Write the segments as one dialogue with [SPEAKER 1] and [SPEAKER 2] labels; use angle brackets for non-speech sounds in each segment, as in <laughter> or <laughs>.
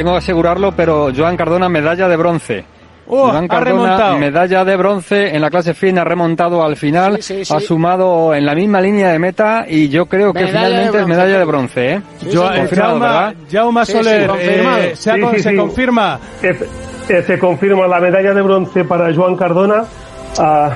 [SPEAKER 1] Tengo que asegurarlo, pero Joan Cardona medalla de bronce.
[SPEAKER 2] Oh,
[SPEAKER 1] Joan
[SPEAKER 2] ha
[SPEAKER 1] Cardona,
[SPEAKER 2] remontado.
[SPEAKER 1] medalla de bronce en la clase fin, ha remontado al final,
[SPEAKER 3] Sí, sí, sí.
[SPEAKER 1] ha sumado en la misma línea de meta y yo creo que
[SPEAKER 3] Medalla
[SPEAKER 1] finalmente es medalla de bronce. ¿eh?
[SPEAKER 2] Yo- eh,
[SPEAKER 1] Confirmado,
[SPEAKER 3] sí,
[SPEAKER 2] Soler, eh, se, ha-
[SPEAKER 4] Sí, sí,
[SPEAKER 2] se confirma.
[SPEAKER 4] Eh, eh, se confirma la medalla de bronce para Joan Cardona. Ah,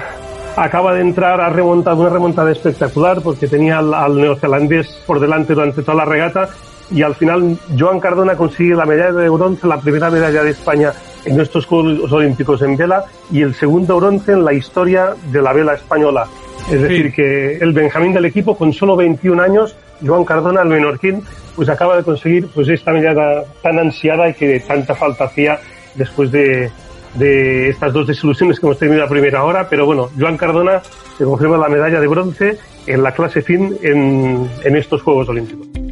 [SPEAKER 4] acaba de entrar, ha remontado una remontada espectacular porque tenía al, al neozelandés por delante durante toda la regata y al final Joan Cardona consigue la medalla de bronce, la primera medalla de España en estos Juegos Olímpicos en vela y el segundo bronce en la historia de la vela española. Es decir, que el Benjamín del equipo con solo 21 años, Joan Cardona, el menorquín, pues acaba de conseguir pues esta medalla tan ansiada y que tanta falta hacía después de, de estas dos desilusiones que hemos tenido a primera hora, pero bueno, Joan Cardona se confirma la medalla de bronce en la clase fin en, en estos Juegos Olímpicos.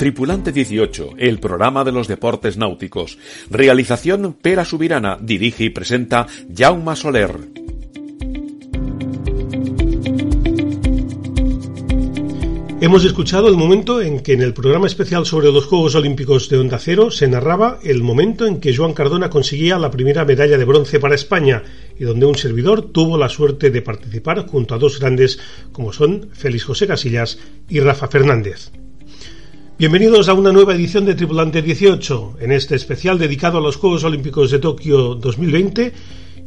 [SPEAKER 5] Tripulante 18, el programa de los deportes náuticos. Realización Pera Subirana, dirige y presenta Jaume Soler.
[SPEAKER 6] Hemos escuchado el momento en que en el programa especial sobre los Juegos Olímpicos de Onda Cero se narraba el momento en que Joan Cardona conseguía la primera medalla de bronce para España y donde un servidor tuvo la suerte de participar junto a dos grandes como son Félix José Casillas y Rafa Fernández. Bienvenidos a una nueva edición de Tripulante 18, en este especial dedicado a los Juegos Olímpicos de Tokio 2020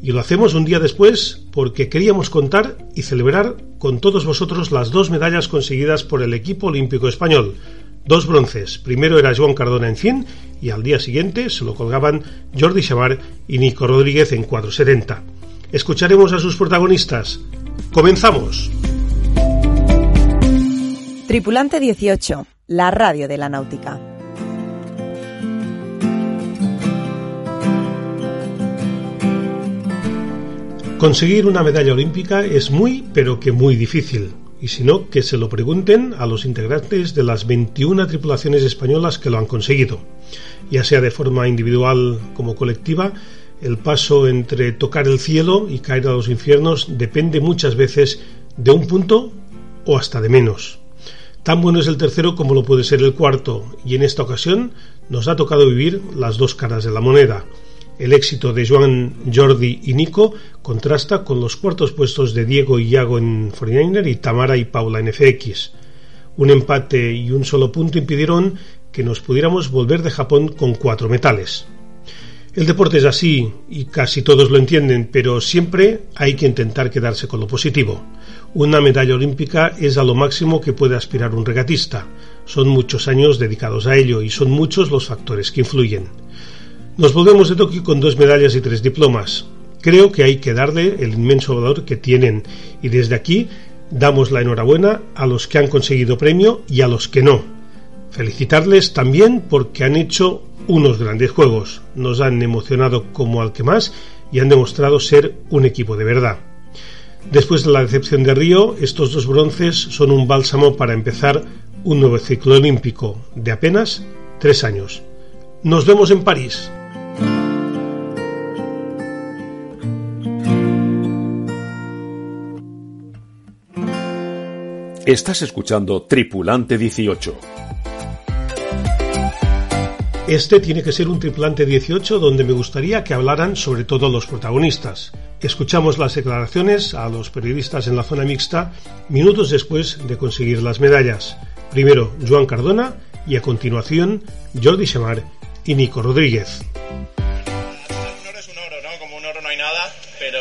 [SPEAKER 6] y lo hacemos un día después porque queríamos contar y celebrar con todos vosotros las dos medallas conseguidas por el equipo olímpico español. Dos bronces. Primero era Joan Cardona en 100 y al día siguiente se lo colgaban Jordi Chamar y Nico Rodríguez en 470. Escucharemos a sus protagonistas. ¡Comenzamos!
[SPEAKER 7] Tripulante 18, la radio de la náutica.
[SPEAKER 6] Conseguir una medalla olímpica es muy, pero que muy difícil. Y si no, que se lo pregunten a los integrantes de las 21 tripulaciones españolas que lo han conseguido. Ya sea de forma individual como colectiva, el paso entre tocar el cielo y caer a los infiernos depende muchas veces de un punto o hasta de menos. Tan bueno es el tercero como lo puede ser el cuarto, y en esta ocasión nos ha tocado vivir las dos caras de la moneda. El éxito de Joan, Jordi y Nico contrasta con los cuartos puestos de Diego y Iago en 49er y Tamara y Paula en FX. Un empate y un solo punto impidieron que nos pudiéramos volver de Japón con cuatro metales. El deporte es así y casi todos lo entienden, pero siempre hay que intentar quedarse con lo positivo. Una medalla olímpica es a lo máximo que puede aspirar un regatista. Son muchos años dedicados a ello y son muchos los factores que influyen. Nos volvemos de Tokio con dos medallas y tres diplomas. Creo que hay que darle el inmenso valor que tienen y desde aquí damos la enhorabuena a los que han conseguido premio y a los que no. Felicitarles también porque han hecho unos grandes juegos, nos han emocionado como al que más y han demostrado ser un equipo de verdad. Después de la decepción de Río, estos dos bronces son un bálsamo para empezar un nuevo ciclo olímpico de apenas tres años. Nos vemos en París.
[SPEAKER 5] Estás escuchando Tripulante 18.
[SPEAKER 6] Este tiene que ser un triplante 18 donde me gustaría que hablaran sobre todo los protagonistas. Escuchamos las declaraciones a los periodistas en la zona mixta minutos después de conseguir las medallas. Primero Joan Cardona y a continuación Jordi Chamar y Nico Rodríguez.
[SPEAKER 8] Un oro es un oro, ¿no? Como un oro no hay nada, pero,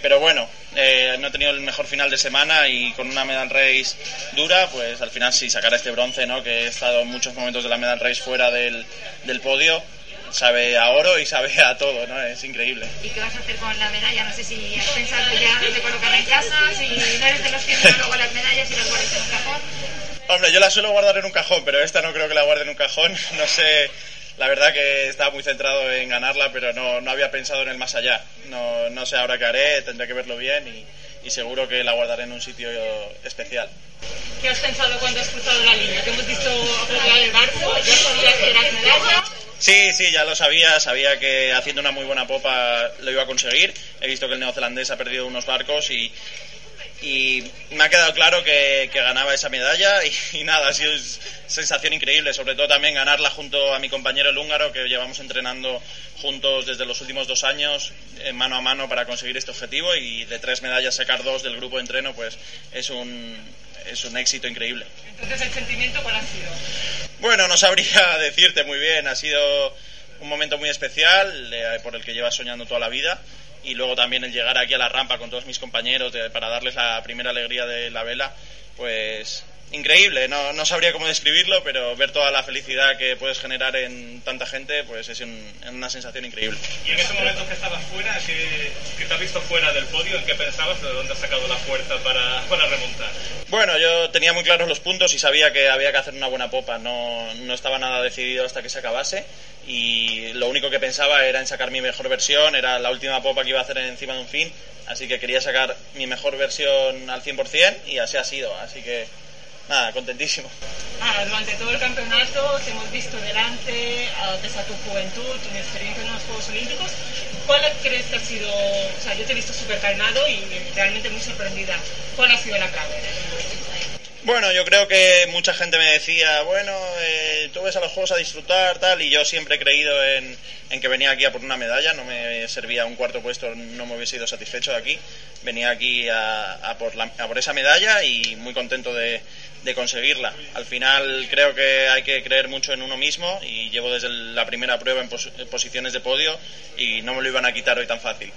[SPEAKER 8] pero bueno, eh, no he tenido el mejor final de semana y con una medal race dura, pues al final sí sacar este bronce, ¿no? Que he estado en muchos momentos de la medal race fuera del, del podio, sabe a oro y sabe a todo, ¿no? Es increíble.
[SPEAKER 9] ¿Y qué vas a hacer con la medalla? No sé si has pensado ya dónde colocarla en casa, si no eres de los que no luego las medallas y las guardas en un cajón.
[SPEAKER 8] Hombre, yo la suelo guardar en un cajón, pero esta no creo que la guarde en un cajón. <laughs> No sé, la verdad que estaba muy centrado en ganarla, pero no, no había pensado en el más allá. No, no sé ahora qué haré, tendré que verlo bien y, y seguro que la guardaré en un sitio especial.
[SPEAKER 9] ¿Qué has pensado cuando has cruzado la línea? ¿Te hemos visto apoyar el barco? ¿Ya sabías que eras medalla?
[SPEAKER 8] Sí, sí, ya lo sabía. Sabía que haciendo una muy buena popa lo iba a conseguir. He visto que el neozelandés ha perdido unos barcos y, y me ha quedado claro que, que ganaba esa medalla <laughs> y, nada, ha sido sensación increíble, sobre todo también ganarla junto a mi compañero el húngaro que llevamos entrenando juntos desde los últimos dos años eh, mano a mano para conseguir este objetivo y de tres medallas sacar dos del grupo de entreno pues es un, es un éxito increíble.
[SPEAKER 9] Entonces, ¿el sentimiento cuál ha sido?
[SPEAKER 8] Bueno, no sabría <laughs> decirte muy bien. Ha sido un momento muy especial eh, por el que llevas soñando toda la vida. Y luego también el llegar aquí a la rampa con todos mis compañeros de, para darles la primera alegría de la vela, pues increíble. No, no sabría cómo describirlo, pero ver toda la felicidad que puedes generar en tanta gente, pues es un, una sensación increíble.
[SPEAKER 2] ¿Y en ese momento que estabas fuera, que, que te has visto fuera del podio, en qué pensabas, de dónde has sacado la fuerza para, para remontar?
[SPEAKER 8] Bueno, yo tenía muy claros los puntos y sabía que había que hacer una buena popa. No, no estaba nada decidido hasta que se acabase y lo único que pensaba era en sacar mi mejor versión. Era la última popa que iba a hacer encima de un fin, así que quería sacar mi mejor versión al 100% y así ha sido. Así que nada, contentísimo.
[SPEAKER 9] Ah, durante todo el campeonato te hemos visto delante, desde tu juventud, tu experiencia en los Juegos Olímpicos. ¿Cuál crees que ha sido, o sea, yo te he visto súper calmado y realmente muy sorprendida. ¿Cuál ha sido la clave?
[SPEAKER 8] Bueno, yo creo que mucha gente me decía, bueno, eh, tú ves a los juegos a disfrutar, tal, y yo siempre he creído en, en, que venía aquí a por una medalla, no me servía un cuarto puesto, no me hubiese ido satisfecho de aquí. Venía aquí a, a, por, la, a por esa medalla y muy contento de, de conseguirla. Al final creo que hay que creer mucho en uno mismo y llevo desde la primera prueba en, pos en posiciones de podio y no me lo iban a quitar hoy tan fácil.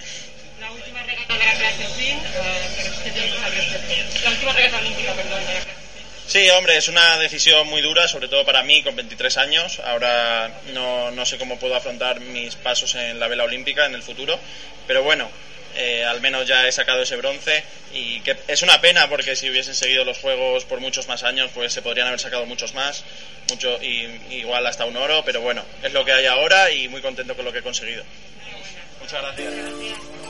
[SPEAKER 9] La última regata de la clase fin, uh, la última regata olímpica, perdón, de la clase
[SPEAKER 8] Sí, hombre, es una decisión muy dura, sobre todo para mí con 23 años. Ahora no, no sé cómo puedo afrontar mis pasos en la vela olímpica en el futuro, pero bueno, eh, al menos ya he sacado ese bronce y que es una pena porque si hubiesen seguido los juegos por muchos más años pues se podrían haber sacado muchos más mucho y, igual hasta un oro pero bueno es lo que hay ahora y muy contento con lo que he conseguido muchas gracias.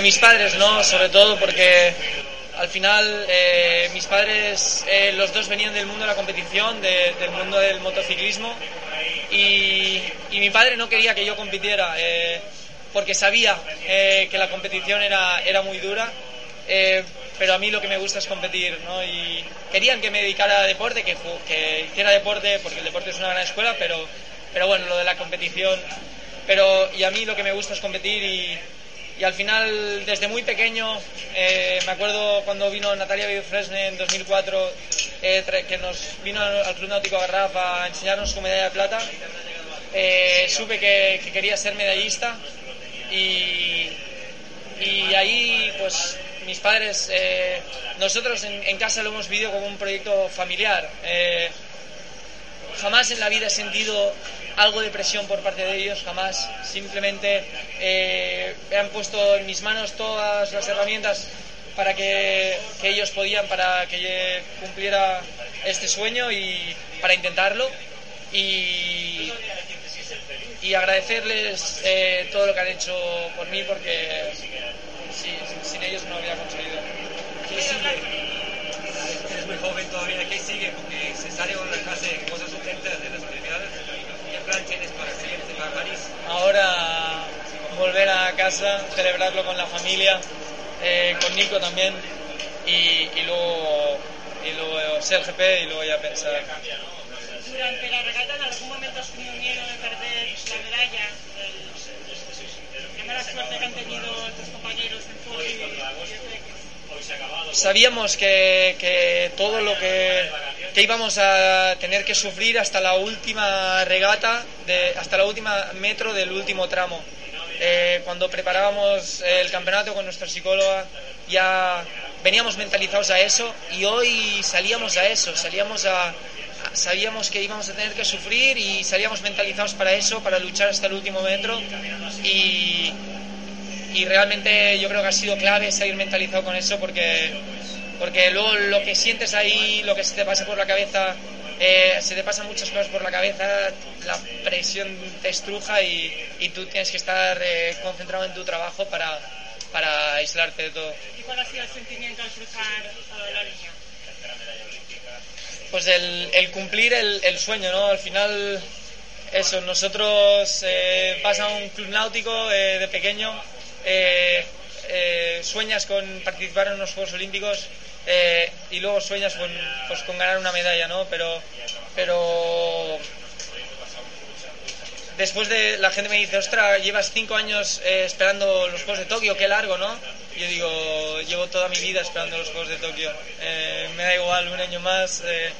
[SPEAKER 10] De, mis padres, ¿no? Sobre todo porque al final eh, mis padres, eh, los dos venían del mundo de la competición, de, del mundo del motociclismo y, y, mi padre no quería que yo compitiera eh, porque sabía eh, que la competición era, era muy dura, eh, pero a mí lo que me gusta es competir ¿no? y querían que me dedicara a deporte, que, que hiciera deporte porque el deporte es una gran escuela, pero, pero bueno, lo de la competición, pero y a mí lo que me gusta es competir y y al final desde muy pequeño eh, me acuerdo cuando vino Natalia Fresne en 2004 eh, que nos vino al Club Náutico Garraf a enseñarnos su medalla de plata. Eh, supe que, que, quería ser medallista y, y ahí pues mis padres nosotros en, casa lo hemos vivido como un proyecto familiar jamás en la vida he sentido algo de presión por parte de ellos, jamás. Simplemente eh, han puesto en mis manos todas las herramientas para que, ellos podían, para que cumpliera este sueño y para intentarlo. Y, agradecerles eh, todo lo que han hecho por mí porque sin ellos no habría conseguido.
[SPEAKER 11] ¿qué sigue? De cosas urgentes de las Olimpiadas plan tienes para para París?
[SPEAKER 10] Ahora volver a casa, celebrarlo con la familia, eh, con Nico también y, y, luego y luego ser GP y luego ya pensar.
[SPEAKER 9] Durante la regata en algún momento has tenido miedo de perder la medalla, la mala suerte que han tenido tus compañeros en podio.
[SPEAKER 10] sabíamos que, que todo lo que, que, íbamos a tener que sufrir hasta la última regata, de, hasta la última metro del último tramo. Eh, cuando preparábamos el campeonato con nuestra psicóloga, ya veníamos mentalizados a eso y hoy salíamos a eso, salíamos a, sabíamos que íbamos a tener que sufrir y salíamos mentalizados para eso, para luchar hasta el último metro y, y realmente yo creo que ha sido clave salir mentalizado con eso porque, porque luego lo que sientes ahí, lo que se te pasa por la cabeza, eh, se te pasan muchas cosas por la cabeza, la presión te estruja y, y tú tienes que estar eh, concentrado en tu trabajo para, para aislarte de todo.
[SPEAKER 9] ¿Y cuál ha sido el sentimiento al cruzar la línea?
[SPEAKER 10] Pues el, el cumplir el, el, sueño, ¿no? Al final, eso, nosotros eh, vas a un club náutico eh, de pequeño, eh, sueñas con participar en unos Juegos Olímpicos eh, y luego sueñas con, pues, con ganar una medalla, ¿no? Pero, pero después de la gente me dice, ostra, llevas cinco años eh, esperando los Juegos de Tokio, qué largo, ¿no? Yo digo, llevo toda mi vida esperando los Juegos de Tokio. Eh, me da igual un año más. Eh,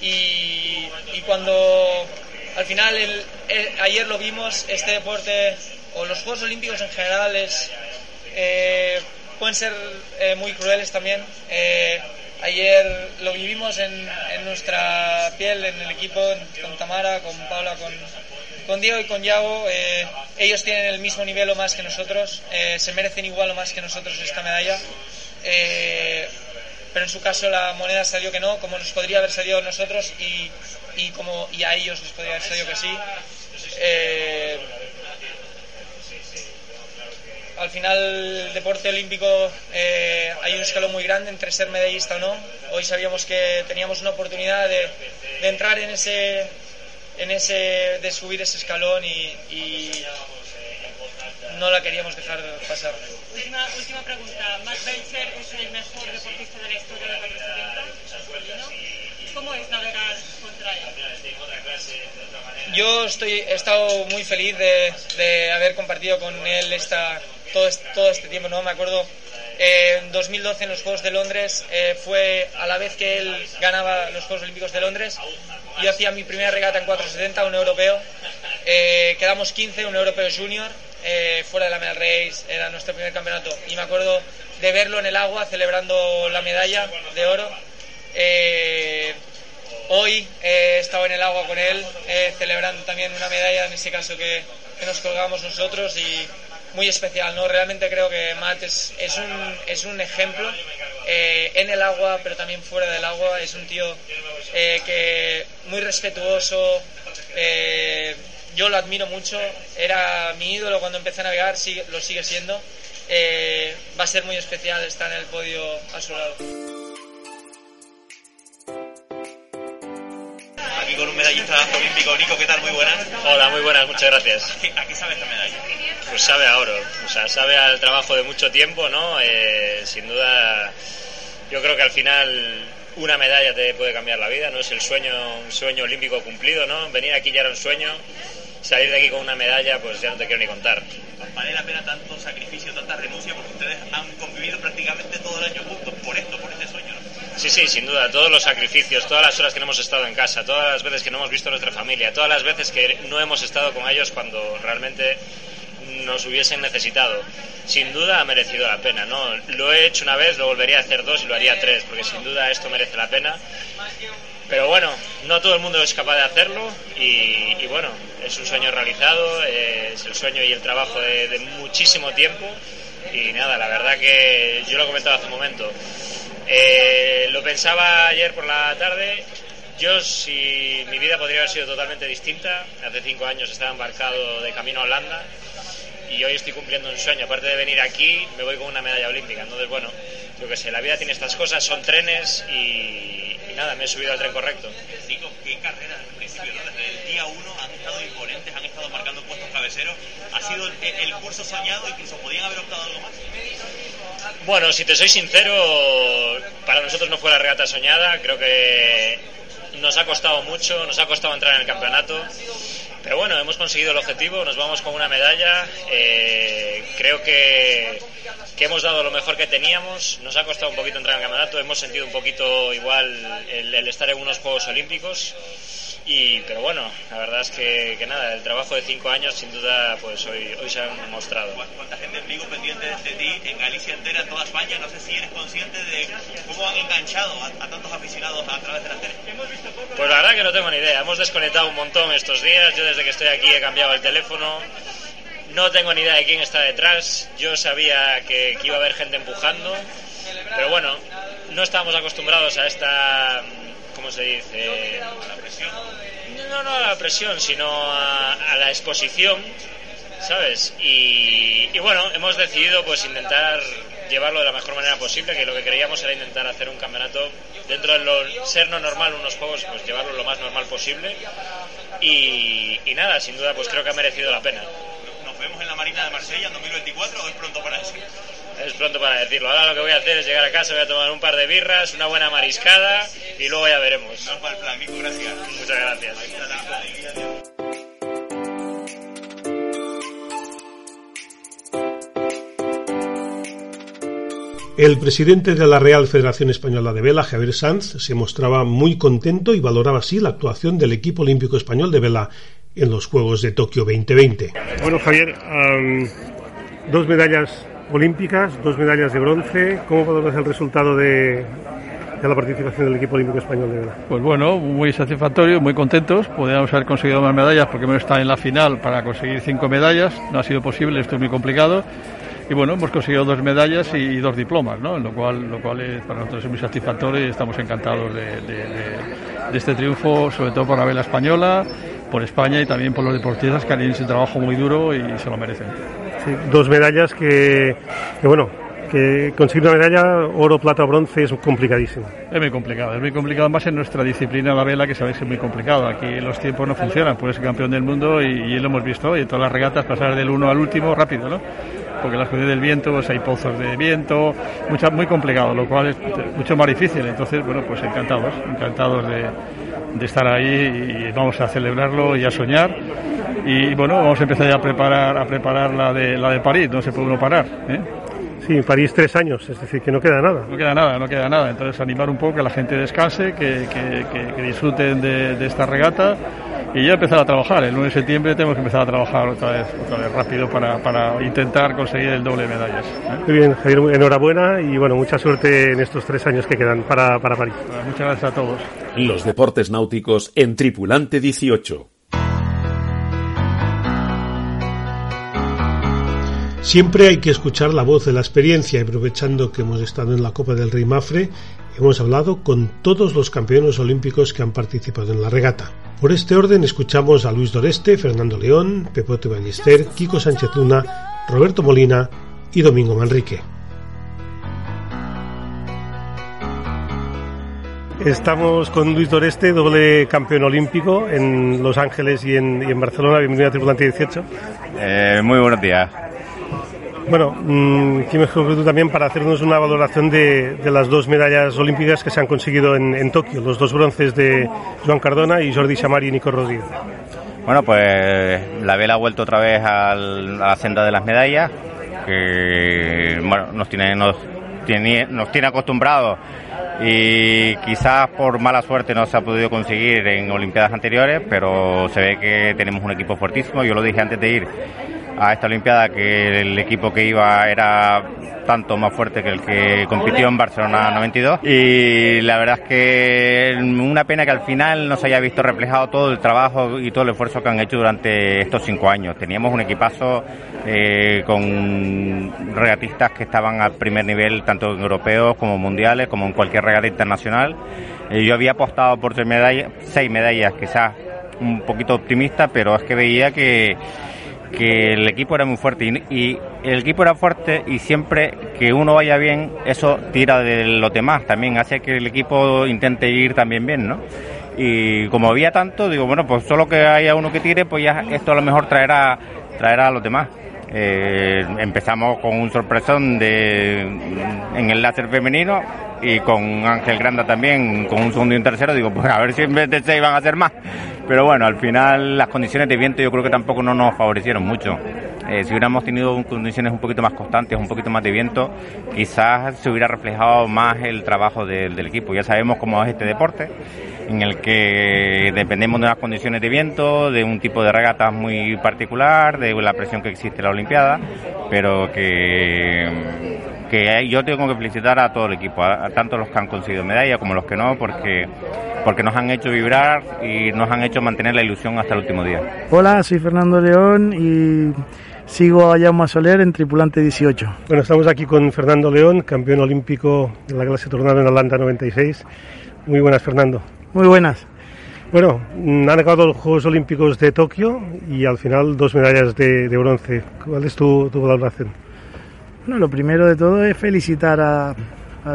[SPEAKER 10] y, y, cuando al final, el, el, ayer lo vimos, este deporte, o los Juegos Olímpicos en general, es, eh, pueden ser eh, muy crueles también. Ayer lo vivimos en, nuestra piel, en el equipo, con Tamara, con Paula, con, con Diego y con Yago. Eh, ellos tienen el mismo nivel o más que nosotros, eh, se merecen igual o más que nosotros esta medalla. Eh, pero en su caso la moneda salió que no, como nos podría haber salido nosotros y, y, como, y a ellos les podría haber salido que sí. Eh, al final el deporte olímpico eh, hay un escalón muy grande entre ser medallista o no. Hoy sabíamos que teníamos una oportunidad de, de entrar en ese, en ese, de subir ese escalón y, y no la queríamos dejar pasar.
[SPEAKER 9] Última, última pregunta. Matt Belcher es el mejor deportista de la historia de 470. ¿Cómo es navegar contra él?
[SPEAKER 10] Yo estoy, he estado muy feliz de, de haber compartido con él esta, todo, este, todo este tiempo, ¿no? Me acuerdo eh, en 2012 en los Juegos de Londres eh, fue a la vez que él ganaba los Juegos Olímpicos de Londres. Yo hacía mi primera regata en 470, un europeo. Eh, quedamos 15, un europeo junior, eh, fuera de la medal race, era nuestro primer campeonato. Y me acuerdo de verlo en el agua celebrando la medalla de oro. Eh, hoy he estado en el agua con él, celebrando también una medalla, en ese caso que, que nos colgamos nosotros y muy especial, ¿no? Realmente creo que Matt es, es, un, es un ejemplo eh, en el agua, pero también fuera del agua. Es un tío eh, que muy respetuoso. Eh, yo lo admiro mucho. Era mi ídolo cuando empecé a navegar, sigue, lo sigue siendo. va a ser muy especial estar en el podio a su lado.
[SPEAKER 8] Aquí con un medallista olímpico, Nico, ¿qué tal? Muy buenas.
[SPEAKER 12] Hola, muy buenas, muchas gracias.
[SPEAKER 8] ¿A qué, sabe esta medalla?
[SPEAKER 12] Pues sabe a oro, o sea, sabe al trabajo de mucho tiempo, ¿no? Eh, sin duda, yo creo que al final una medalla te puede cambiar la vida, ¿no? Es el sueño, un sueño olímpico cumplido, ¿no? Venir aquí ya era un sueño, salir de aquí con una medalla, pues ya no te quiero ni contar.
[SPEAKER 8] ¿Vale la pena tanto sacrificio, tanta renuncia? Porque ustedes han convivido prácticamente todo el año juntos por esto, por este sueño, ¿no?
[SPEAKER 12] Sí, sí, sin duda, todos los sacrificios, todas las horas que no hemos estado en casa, todas las veces que no hemos visto a nuestra familia, todas las veces que no hemos estado con ellos cuando realmente nos hubiesen necesitado. Sin duda ha merecido la pena, ¿no? Lo he hecho una vez, lo volvería a hacer dos y lo haría tres, porque sin duda esto merece la pena. Pero bueno, no todo el mundo es capaz de hacerlo y, y bueno, es un sueño realizado, es el sueño y el trabajo de, muchísimo tiempo y nada, la verdad que yo lo he comentado hace un momento. Eh, lo pensaba ayer por la tarde. Yo, si mi vida podría haber sido totalmente distinta, hace cinco años estaba embarcado de camino a Holanda y hoy estoy cumpliendo un sueño. Aparte de venir aquí, me voy con una medalla olímpica. Entonces, bueno, yo que sé, la vida tiene estas cosas, son trenes y, y nada, me he subido al tren correcto.
[SPEAKER 8] Digo, qué carrera desde el principio, ¿no? Desde el día uno han estado imponentes, han estado marcando puestos cabeceros. Ha sido el, el curso soñado, incluso podían haber optado algo más.
[SPEAKER 12] Bueno, si te soy sincero, para nosotros no fue la regata soñada. Creo que nos ha costado mucho, nos ha costado entrar en el campeonato. Pero bueno, hemos conseguido el objetivo, nos vamos con una medalla. Eh, creo que que hemos dado lo mejor que teníamos. Nos ha costado un poquito entrar en el campeonato, hemos sentido un poquito igual el, el estar en unos Juegos Olímpicos. Y, pero bueno, la verdad es que, que, nada, el trabajo de cinco años sin duda pues hoy, hoy se han mostrado.
[SPEAKER 13] ¿Cuánta gente en Vigo pendiente de ti, en Galicia entera, en toda España? No sé si eres consciente de cómo han enganchado a, a tantos aficionados a través de la tele.
[SPEAKER 12] Pues la verdad que no tengo ni idea, hemos desconectado un montón estos días, yo desde que estoy aquí he cambiado el teléfono, no tengo ni idea de quién está detrás, yo sabía que, que iba a haber gente empujando, pero bueno, no estábamos acostumbrados a esta ¿cómo se dice?
[SPEAKER 13] La presión.
[SPEAKER 12] No, no a la presión, sino a, a la exposición, ¿sabes? Y, y, bueno, hemos decidido pues intentar llevarlo de la mejor manera posible, que lo que queríamos era intentar hacer un campeonato dentro de lo ser no normal, unos juegos, pues llevarlo lo más normal posible. Y, y nada, sin duda, pues creo que ha merecido la pena.
[SPEAKER 13] ¿Nos vemos en la Marina de Marsella en 2024 o es pronto para eso?
[SPEAKER 12] Es pronto para decirlo. Ahora lo que voy a hacer es llegar a casa, voy a tomar un par de birras, una buena mariscada y luego ya veremos.
[SPEAKER 13] No el plan, Mico, gracias.
[SPEAKER 12] Muchas gracias.
[SPEAKER 6] El presidente de la Real Federación Española de Vela, Javier Sanz, se mostraba muy contento y valoraba así la actuación del equipo olímpico español de vela en los Juegos de Tokio 2020.
[SPEAKER 14] Bueno, Javier, um, dos medallas olímpicas, dos medallas de bronce. ¿Cómo valoras el resultado de, la participación del equipo olímpico español de vela?
[SPEAKER 15] Pues bueno, muy satisfactorio, muy contentos. Podríamos haber conseguido más medallas porque hemos estado en la final para conseguir cinco medallas. No ha sido posible, esto es muy complicado. Y bueno, hemos conseguido dos medallas y dos diplomas, ¿no? Lo cual, lo cual es, para nosotros es muy satisfactorio y estamos encantados de, de, este triunfo, sobre todo por la vela española, por España y también por los deportistas que han hecho ese trabajo muy duro y se lo merecen.
[SPEAKER 14] Dos medallas que, bueno, que conseguir una medalla oro, plata bronce es complicadísimo.
[SPEAKER 15] Es muy complicado, es muy complicado más en nuestra disciplina la vela que sabéis que es muy complicado. Aquí los tiempos no funcionan, ser campeón del mundo y, y lo hemos visto en todas las regatas pasar del uno al último rápido, ¿no? porque las condiciones del viento, pues hay pozos de viento, mucha, muy complicado, lo cual es mucho más difícil. Entonces, bueno, pues encantados, encantados de, de estar ahí y vamos a celebrarlo y a soñar. Y bueno, vamos a empezar ya a preparar, a preparar la de, la de París, no se puede uno parar. ¿eh?
[SPEAKER 14] Sí, París tres años, es decir, que no queda nada.
[SPEAKER 15] No queda nada, no queda nada. Entonces animar un poco que la gente descanse, que, que, que, que disfruten de, de, esta regata y ya empezar a trabajar. El 1 de septiembre tenemos que empezar a trabajar otra vez, otra vez rápido para, para intentar conseguir el doble de medallas.
[SPEAKER 14] ¿eh? Muy bien, Javier, enhorabuena y bueno, mucha suerte en estos tres años que quedan para, para París.
[SPEAKER 15] Bueno, muchas gracias a todos.
[SPEAKER 5] Los deportes náuticos en Tripulante 18.
[SPEAKER 6] Siempre hay que escuchar la voz de la experiencia y aprovechando que hemos estado en la Copa del Rey Mafre, hemos hablado con todos los campeones olímpicos que han participado en la regata. Por este orden escuchamos a Luis Doreste, Fernando León, Pepote Ballester, Kiko Sánchez Luna, Roberto Molina y Domingo Manrique.
[SPEAKER 14] Estamos con Luis Doreste, doble campeón olímpico en Los Ángeles y en, y en Barcelona. Bienvenido a Tripulante 18.
[SPEAKER 16] Eh, muy buenos días.
[SPEAKER 14] Bueno, mmm, ¿quién mejor que tú también para hacernos una valoración de, las dos medallas olímpicas que se han conseguido en, Tokio, los dos bronces de Joan Cardona y Jordi Chamari y Nico Rodríguez?
[SPEAKER 16] Bueno, pues la vela ha vuelto otra vez al, a la senda de las medallas, que bueno, nos tiene, nos tiene, nos tiene acostumbrados y quizás por mala suerte no se ha podido conseguir en Olimpiadas anteriores, pero se ve que tenemos un equipo fuertísimo. Yo lo dije antes de ir a esta Olimpiada que el equipo que iba era tanto más fuerte que el que compitió en Barcelona 92 y la verdad es que una pena que al final no se haya visto reflejado todo el trabajo y todo el esfuerzo que han hecho durante estos cinco años. Teníamos un equipazo eh, con regatistas que estaban al primer nivel tanto en europeos como mundiales como en cualquier regata internacional. Eh, yo había apostado por seis medallas, seis medallas quizás un poquito optimista, pero es que veía que que el equipo era muy fuerte y, el equipo era fuerte y siempre que uno vaya bien, eso tira de los demás, también hace que el equipo intente ir también bien, ¿no? Y como había tanto, digo, bueno, pues solo que haya uno que tire, pues ya esto a lo mejor traerá, traerá a los demás. Eh, empezamos con un sorpresón de, en el láser femenino y con Ángel Granda también, con un segundo y un tercero. Digo, pues a ver si en vez de seis van a ser más. Pero bueno, al final las condiciones de viento yo creo que tampoco no nos favorecieron mucho. Eh, si hubiéramos tenido condiciones un poquito más constantes, un poquito más de viento, quizás se hubiera reflejado más el trabajo del equipo. Ya sabemos cómo es este deporte, en el que dependemos de unas condiciones de viento, de un tipo de regatas muy particular, de la presión que existe en la Olimpiada, pero que que yo tengo que felicitar a todo el equipo, a, tanto los que han conseguido medalla como los que no, porque, porque nos han hecho vibrar y nos han hecho mantener la ilusión hasta el último día.
[SPEAKER 17] Hola, soy Fernando León y sigo a Jaume Soler en tripulante 18.
[SPEAKER 14] Bueno, estamos aquí con Fernando León, campeón olímpico de la clase tornado en Atlanta 96. Muy buenas, Fernando.
[SPEAKER 17] Muy buenas.
[SPEAKER 14] Bueno, han acabado los Juegos Olímpicos de Tokio y al final dos medallas de, bronce. ¿Cuál es tu, tu valoración?
[SPEAKER 17] Bueno, lo primero de todo es felicitar a,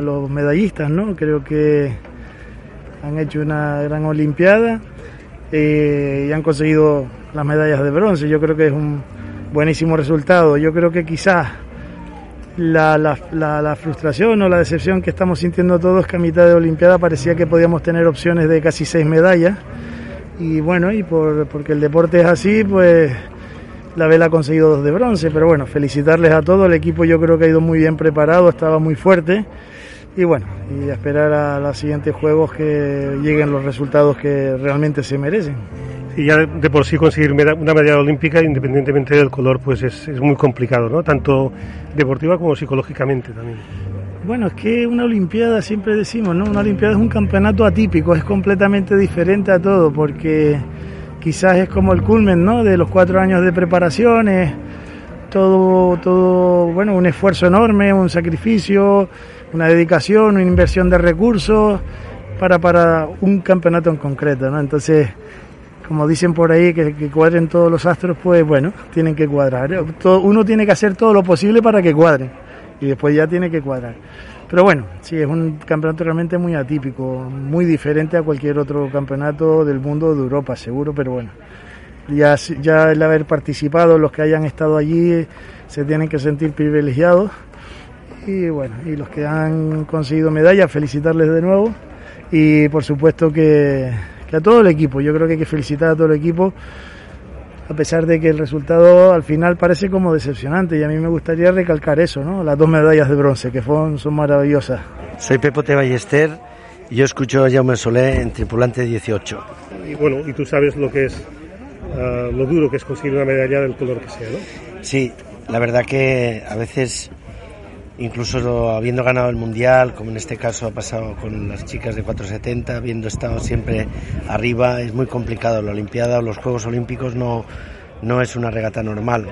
[SPEAKER 17] los medallistas, ¿no? Creo que han hecho una gran Olimpiada eh, y han conseguido las medallas de bronce. Yo creo que es un buenísimo resultado. Yo creo que quizás la, la, frustración o la decepción que estamos sintiendo todos que a mitad de Olimpiada parecía que podíamos tener opciones de casi seis medallas. Y bueno, y por, porque el deporte es así, pues la vela ha conseguido dos de bronce, pero bueno, felicitarles a todos. El equipo yo creo que ha ido muy bien preparado, estaba muy fuerte. Y bueno, y esperar a los siguientes juegos que lleguen los resultados que realmente se merecen.
[SPEAKER 14] Y ya de por sí conseguir una medalla olímpica, independientemente del color, pues es, es muy complicado, ¿no? Tanto deportiva como psicológicamente también.
[SPEAKER 17] Bueno, es que una Olimpiada, siempre decimos, ¿no? Una Olimpiada es un campeonato atípico, es completamente diferente a todo, porque quizás es como el culmen ¿no? de los cuatro años de preparación, es todo, todo, bueno, un esfuerzo enorme, un sacrificio, una dedicación, una inversión de recursos para, para un campeonato en concreto, ¿no? Entonces, como dicen por ahí, que, que cuadren todos los astros, pues bueno, tienen que cuadrar. uno tiene que hacer todo lo posible para que cuadren y después ya tiene que cuadrar. Pero bueno, sí, es un campeonato realmente muy atípico, muy diferente a cualquier otro campeonato del mundo de Europa, seguro, pero bueno. Ya, ya el haber participado, los que hayan estado allí, se tienen que sentir privilegiados. Y bueno, y los que han conseguido medallas, felicitarles de nuevo. Y por supuesto que, que a todo el equipo, yo creo que hay que felicitar a todo el equipo a pesar de que el resultado al final parece como decepcionante y a mí me gustaría recalcar eso, ¿no? Las dos medallas de bronce que son, son maravillosas.
[SPEAKER 18] Soy Pepote Ballester y yo escucho a Jaume Solé en Tripulante 18.
[SPEAKER 14] Y bueno, y tú sabes lo que es ah, lo duro que es conseguir una medalla del color que sea, ¿no?
[SPEAKER 18] Sí, la verdad que a veces incluso habiendo ganado el mundial, como en este caso ha pasado con las chicas de 470, habiendo estado siempre arriba, es muy complicado. La Olimpiada o los Juegos Olímpicos no, no es una regata normal.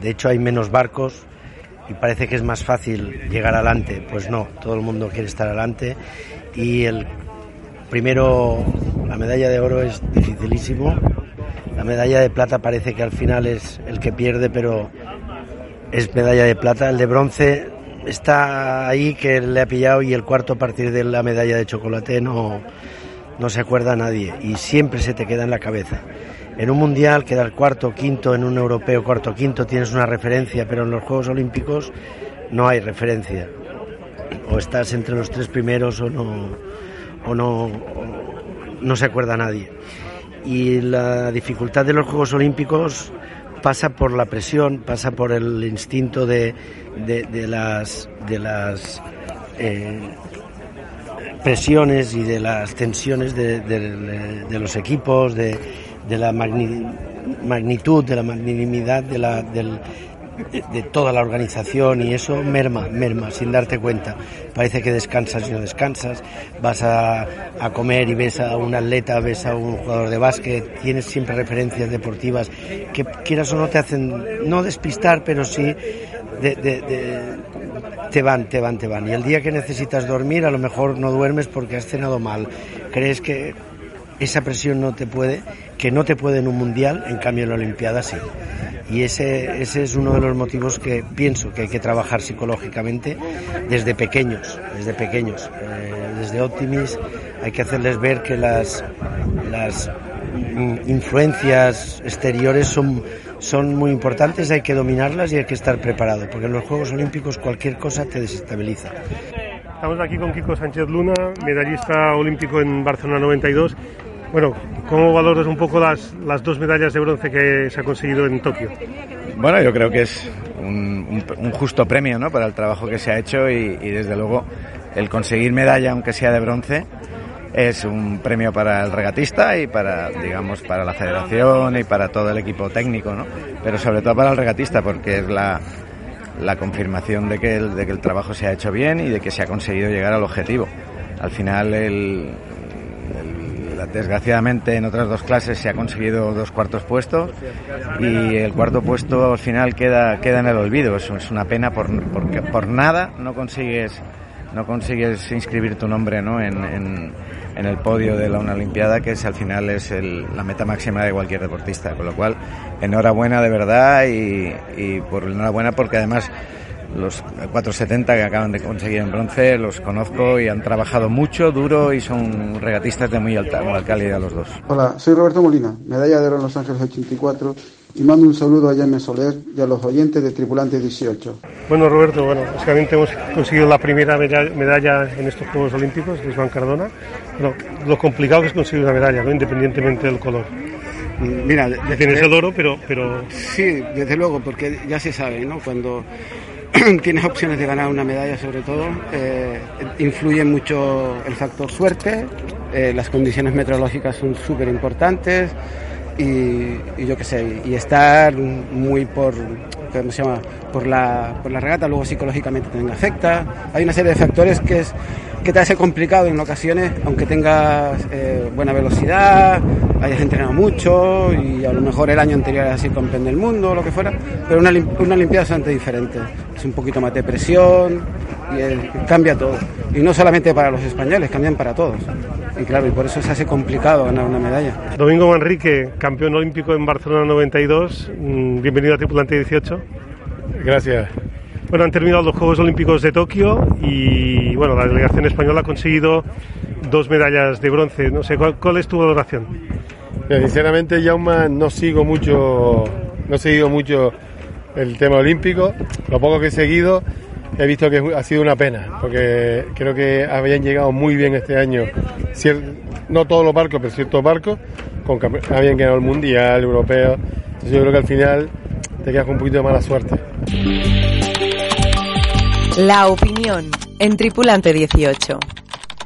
[SPEAKER 18] De hecho, hay menos barcos y parece que es más fácil llegar adelante. Pues no, todo el mundo quiere estar adelante y el primero, la medalla de oro es dificilísimo. La medalla de plata parece que al final es el que pierde, pero es medalla de plata. El de bronce está ahí que le ha pillado y el cuarto a partir de la medalla de chocolate no, no se acuerda a nadie y siempre se te queda en la cabeza. En un mundial quedar cuarto, quinto, en un europeo cuarto, quinto tienes una referencia, pero en los Juegos Olímpicos no hay referencia. O estás entre los tres primeros o no, o no, no se acuerda a nadie. Y la dificultad de los Juegos Olímpicos pasa por la presión, pasa por el instinto de, de, las, de las eh, presiones y de las tensiones de, de los equipos, de, la magnitud, de la magnanimidad de la, del, de, toda la organización y eso merma, merma, sin darte cuenta. Parece que descansas y no descansas, vas a, a, comer y ves a un atleta, ves a un jugador de básquet, tienes siempre referencias deportivas que quieras o no te hacen, no despistar, pero sí te van, te van, te van. Y el día que necesitas dormir, a lo mejor no duermes porque has cenado mal. Crees que esa presión no te puede, que no te puede en un mundial, en cambio en la Olimpiada sí. Y ese, ese es uno de los motivos que pienso que hay que trabajar psicológicamente desde pequeños, desde pequeños. Eh, desde Optimis hay que hacerles ver que las, las influencias exteriores son, son muy importantes, hay que dominarlas y hay que estar preparado, porque en los Juegos Olímpicos cualquier cosa te desestabiliza.
[SPEAKER 14] Estamos aquí con Kiko Sánchez Luna, medallista olímpico en Barcelona 92. Bueno, ¿cómo valoras un poco las, las dos medallas de bronce que se ha conseguido en Tokio?
[SPEAKER 19] Bueno, yo creo que es un, justo premio ¿no? para el trabajo que se ha hecho y, desde luego el conseguir medalla, aunque sea de bronce, es un premio para el regatista y para, digamos, para la federación y para todo el equipo técnico, ¿no? Pero sobre todo para el regatista, porque es la, la confirmación de que, el, de que el trabajo se ha hecho bien y de que se ha conseguido llegar al objetivo. Al final, el, desgraciadamente en otras dos clases se ha conseguido dos cuartos puestos y el cuarto puesto al final queda, queda en el olvido. Es, una pena por, porque por nada no consigues, no consigues inscribir tu nombre ¿no? en, en, en el podio de la una Olimpiada, que es al final es la meta máxima de cualquier deportista. Con lo cual, enhorabuena de verdad y, y por enhorabuena porque además los 470 que acaban de conseguir en bronce los conozco y han trabajado mucho, duro y son regatistas de muy alta, calidad los dos.
[SPEAKER 3] Hola, soy Roberto Molina, medalla de oro en Los Ángeles 84 y mando un saludo a Jaime Soler y a los oyentes de Tripulante 18.
[SPEAKER 14] Bueno, Roberto, bueno, básicamente hemos conseguido la primera medalla en estos Juegos Olímpicos, es Juan Cardona. lo complicado que es conseguir una medalla, ¿no? independientemente del color.
[SPEAKER 3] Mira,
[SPEAKER 14] tienes el oro, pero, pero...
[SPEAKER 3] Sí, desde luego, porque ya se sabe, ¿no? Cuando <clears throat> tienes opciones de ganar una medalla sobre todo. Eh, influye mucho el factor suerte, eh, las condiciones meteorológicas son súper importantes y, yo qué sé, y estar muy por, ¿cómo se llama? Por la, por la regata, luego psicológicamente también afecta. Hay una serie de factores que es que te hace complicado en ocasiones, aunque tengas eh, buena velocidad, hayas entrenado mucho y a lo mejor el año anterior era así campeón del mundo o lo que fuera, pero una, una Olimpiada es bastante diferente. Es un poquito más de presión y cambia todo. Y no solamente para los españoles, cambian para todos. Y claro, y por eso se hace complicado ganar una medalla.
[SPEAKER 14] Domingo Manrique, campeón olímpico en Barcelona 92, mm, bienvenido a Tripulante 18.
[SPEAKER 20] Gracias.
[SPEAKER 14] Bueno, han terminado los Juegos Olímpicos de Tokio y bueno, la delegación española ha conseguido dos medallas de bronce. No sé, ¿cuál, es tu valoración?
[SPEAKER 20] sinceramente, Jauma, no sigo mucho, no he seguido mucho el tema olímpico. Lo poco que he seguido, he visto que ha sido una pena, porque creo que habían llegado muy bien este año, no todos los barcos, pero ciertos barcos, con, habían ganado el mundial, europeo. Entonces yo creo que al final te quedas con un poquito de mala suerte.
[SPEAKER 7] La opinión en Tripulante 18.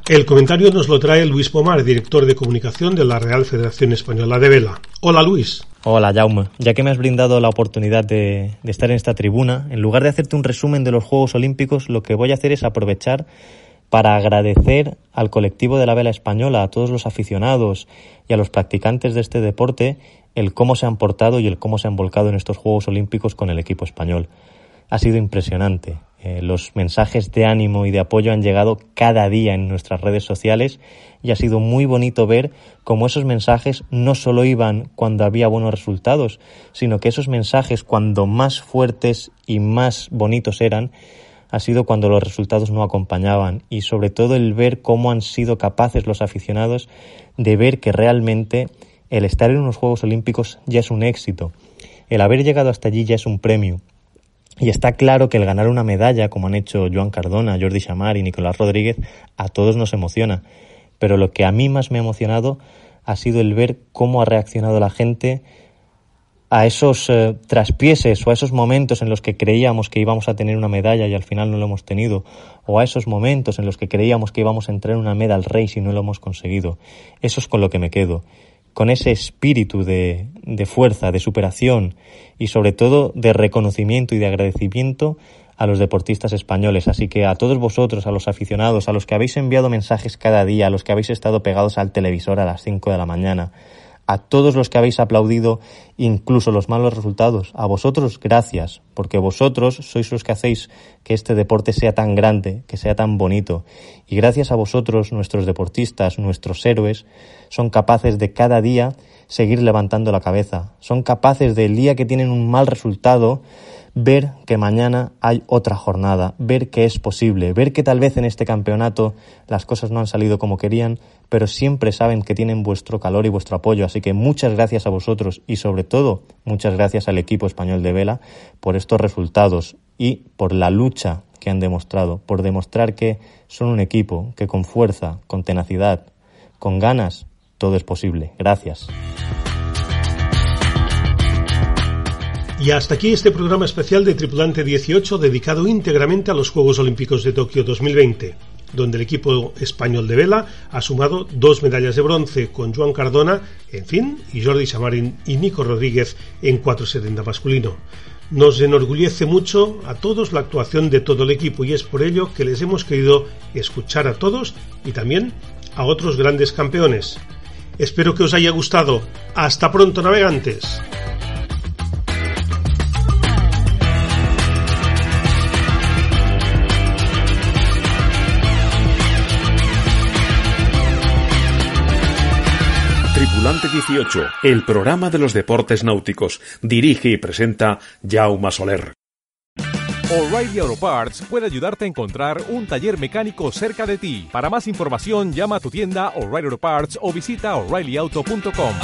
[SPEAKER 6] El comentario nos lo trae Luis Pomar, director de comunicación de la Real Federación Española de Vela. Hola Luis.
[SPEAKER 21] Hola Jaume. Ya que me has brindado la oportunidad de, de estar en esta tribuna, en lugar de hacerte un resumen de los Juegos Olímpicos, lo que voy a hacer es aprovechar para agradecer al colectivo de la vela española, a todos los aficionados y a los practicantes de este deporte el cómo se han portado y el cómo se han volcado en estos Juegos Olímpicos con el equipo español. Ha sido impresionante. Eh, los mensajes de ánimo y de apoyo han llegado cada día en nuestras redes sociales y ha sido muy bonito ver cómo esos mensajes no solo iban cuando había buenos resultados, sino que esos mensajes cuando más fuertes y más bonitos eran, ha sido cuando los resultados no acompañaban y sobre todo el ver cómo han sido capaces los aficionados de ver que realmente el estar en unos Juegos Olímpicos ya es un éxito. El haber llegado hasta allí ya es un premio y está claro que el ganar una medalla, como han hecho Joan Cardona, Jordi Chamar y Nicolás Rodríguez, a todos nos emociona. Pero lo que a mí más me ha emocionado ha sido el ver cómo ha reaccionado la gente a esos eh, traspieses o a esos momentos en los que creíamos que íbamos a tener una medalla y al final no lo hemos tenido, o a esos momentos en los que creíamos que íbamos a entrar en una medal race y no lo hemos conseguido. Eso es con lo que me quedo con ese espíritu de, de fuerza, de superación y sobre todo de reconocimiento y de agradecimiento a los deportistas españoles. Así que a todos vosotros, a los aficionados, a los que habéis enviado mensajes cada día, a los que habéis estado pegados al televisor a las 5 de la mañana, a todos los que habéis aplaudido incluso los malos resultados, a vosotros gracias, porque vosotros sois los que hacéis que este deporte sea tan grande, que sea tan bonito. Y gracias a vosotros, nuestros deportistas, nuestros héroes, son capaces de cada día seguir levantando la cabeza. Son capaces del día que tienen un mal resultado, ver que mañana hay otra jornada, ver que es posible, ver que tal vez en este campeonato las cosas no han salido como querían, pero siempre saben que tienen vuestro calor y vuestro apoyo. Así que muchas gracias a vosotros y sobre todo muchas gracias al equipo español de vela por estos resultados y por la lucha que han demostrado, por demostrar que son un equipo que con fuerza, con tenacidad, con ganas, todo es posible. Gracias.
[SPEAKER 6] Y hasta aquí este programa especial de Tripulante 18 dedicado íntegramente a los Juegos Olímpicos de Tokio 2020, donde el equipo español de vela ha sumado dos medallas de bronce con Joan Cardona en fin y Jordi Samarin y Nico Rodríguez en 470 masculino. Nos enorgullece mucho a todos la actuación de todo el equipo y es por ello que les hemos querido escuchar a todos y también a otros grandes campeones. Espero que os haya gustado. Hasta pronto, navegantes.
[SPEAKER 5] Tripulante 18, el programa de los deportes náuticos. Dirige y presenta Jaume Soler.
[SPEAKER 22] O'Reilly Auto Parts puede ayudarte a encontrar un taller mecánico cerca de ti. Para más información, llama a tu tienda O'Reilly Auto Parts o visita oreillyauto.com.